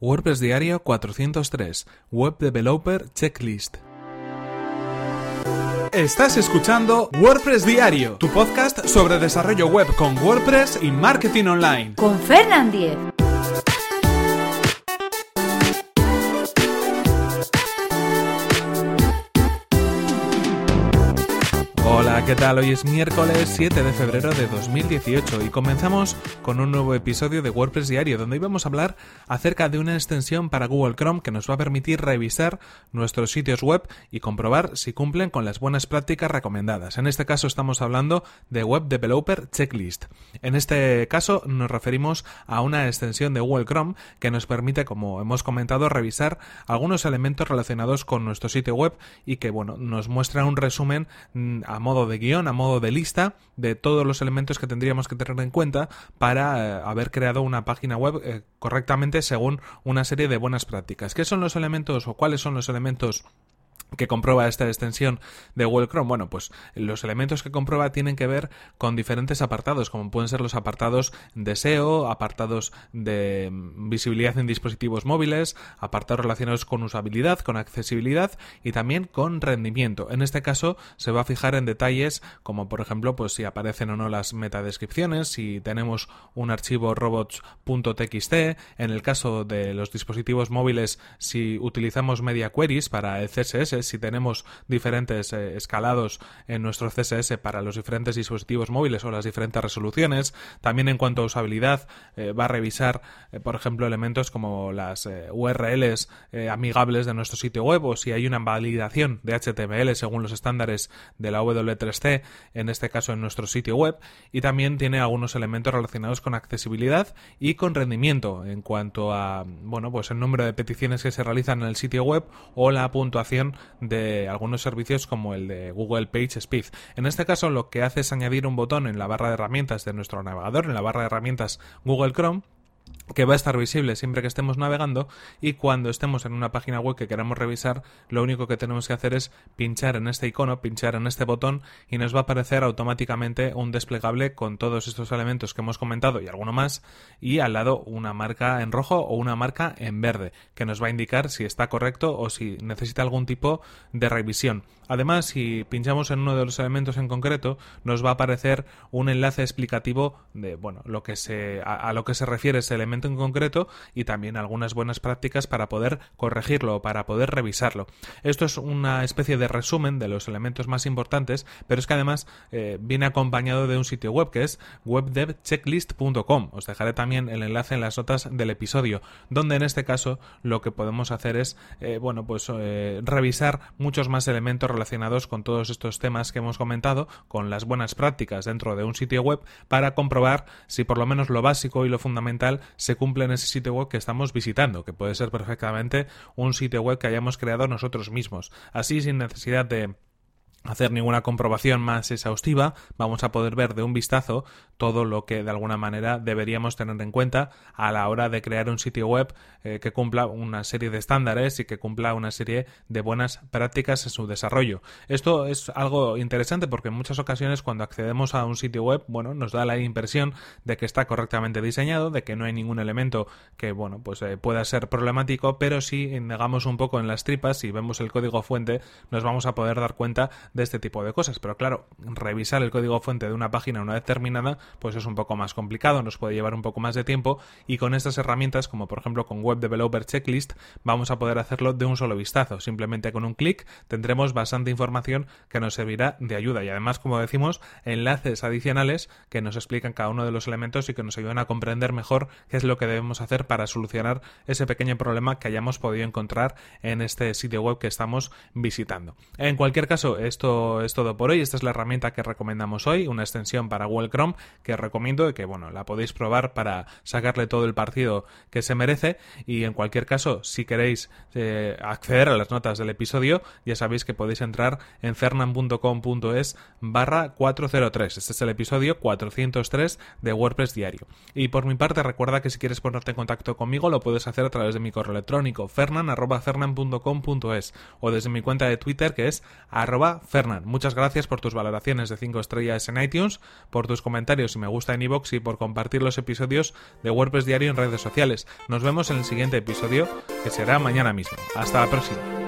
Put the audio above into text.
WordPress Diario 403 Web Developer Checklist. Estás escuchando WordPress Diario, tu podcast sobre desarrollo web con WordPress y marketing online. Con Fernand Diez. Hola, ¿qué tal? Hoy es miércoles 7 de febrero de 2018 y comenzamos con un nuevo episodio de WordPress Diario donde íbamos a hablar acerca de una extensión para Google Chrome que nos va a permitir revisar nuestros sitios web y comprobar si cumplen con las buenas prácticas recomendadas. En este caso estamos hablando de Web Developer Checklist. En este caso nos referimos a una extensión de Google Chrome que nos permite, como hemos comentado, revisar algunos elementos relacionados con nuestro sitio web y que, bueno, nos muestra un resumen mm, a modo de guion, a modo de lista de todos los elementos que tendríamos que tener en cuenta para eh, haber creado una página web eh, correctamente según una serie de buenas prácticas. ¿Qué son los elementos o cuáles son los elementos que comprueba esta extensión de Google Chrome? Bueno, pues los elementos que comprueba tienen que ver con diferentes apartados, como pueden ser los apartados de SEO, apartados de mm, visibilidad en dispositivos móviles, apartados relacionados con usabilidad, con accesibilidad y también con rendimiento. En este caso se va a fijar en detalles como por ejemplo pues si aparecen o no las metadescripciones, si tenemos un archivo robots.txt, en el caso de los dispositivos móviles si utilizamos media queries para el CSS si tenemos diferentes eh, escalados en nuestro CSS para los diferentes dispositivos móviles o las diferentes resoluciones. También en cuanto a usabilidad, eh, va a revisar, eh, por ejemplo, elementos como las URLs amigables de nuestro sitio web o si hay una validación de HTML según los estándares de la W3C, en este caso en nuestro sitio web. Y también tiene algunos elementos relacionados con accesibilidad y con rendimiento en cuanto a, bueno, pues el número de peticiones que se realizan en el sitio web o la puntuación de algunos servicios como el de Google Page Speed. En este caso lo que hace es añadir un botón en la barra de herramientas de nuestro navegador, en la barra de herramientas Google Chrome, que va a estar visible siempre que estemos navegando y cuando estemos en una página web que queramos revisar, lo único que tenemos que hacer es pinchar en este icono, pinchar en este botón y nos va a aparecer automáticamente un desplegable con todos estos elementos que hemos comentado y alguno más y al lado una marca en rojo o una marca en verde que nos va a indicar si está correcto o si necesita algún tipo de revisión. Además, si pinchamos en uno de los elementos en concreto, nos va a aparecer un enlace explicativo de bueno, lo que se a, lo que se refiere ese elemento en concreto y también algunas buenas prácticas para poder corregirlo o para poder revisarlo. Esto es una especie de resumen de los elementos más importantes, pero es que además eh, viene acompañado de un sitio web que es webdevchecklist.com. Os dejaré también el enlace en las notas del episodio, donde en este caso lo que podemos hacer es, eh, bueno, pues eh, revisar muchos más elementos relacionados con todos estos temas que hemos comentado, con las buenas prácticas dentro de un sitio web para comprobar si por lo menos lo básico y lo fundamental se cumple en ese sitio web que estamos visitando, que puede ser perfectamente un sitio web que hayamos creado nosotros mismos. Así, sin necesidad de hacer ninguna comprobación más exhaustiva, vamos a poder ver de un vistazo todo lo que de alguna manera deberíamos tener en cuenta a la hora de crear un sitio web eh, que cumpla una serie de estándares y que cumpla una serie de buenas prácticas en su desarrollo. Esto es algo interesante porque en muchas ocasiones cuando accedemos a un sitio web, bueno, nos da la impresión de que está correctamente diseñado, de que no hay ningún elemento que, bueno, pues eh, pueda ser problemático, pero si indagamos un poco en las tripas y vemos el código fuente, nos vamos a poder dar cuenta de este tipo de cosas. Pero claro, revisar el código fuente de una página una vez terminada, pues es un poco más complicado, nos puede llevar un poco más de tiempo y con estas herramientas, como por ejemplo con Web Developer Checklist, vamos a poder hacerlo de un solo vistazo. Simplemente con un clic tendremos bastante información que nos servirá de ayuda y además, como decimos, enlaces adicionales que nos explican cada uno de los elementos y que nos ayudan a comprender mejor qué es lo que debemos hacer para solucionar ese pequeño problema que hayamos podido encontrar en este sitio web que estamos visitando. En cualquier caso, esto es todo por hoy. Esta es la herramienta que recomendamos hoy, una extensión para Google Chrome que recomiendo y que bueno, la podéis probar para sacarle todo el partido que se merece. Y en cualquier caso, si queréis eh, acceder a las notas del episodio, ya sabéis que podéis entrar en fernan.com.es barra 403. Este es el episodio 403 de WordPress Diario. Y por mi parte, recuerda que si quieres ponerte en contacto conmigo, lo puedes hacer a través de mi correo electrónico fernan.fernan.com.es o desde mi cuenta de Twitter que es arroba Fernán, muchas gracias por tus valoraciones de 5 estrellas en iTunes, por tus comentarios y me gusta en iVoox y por compartir los episodios de WordPress Diario en redes sociales. Nos vemos en el siguiente episodio, que será mañana mismo. Hasta la próxima.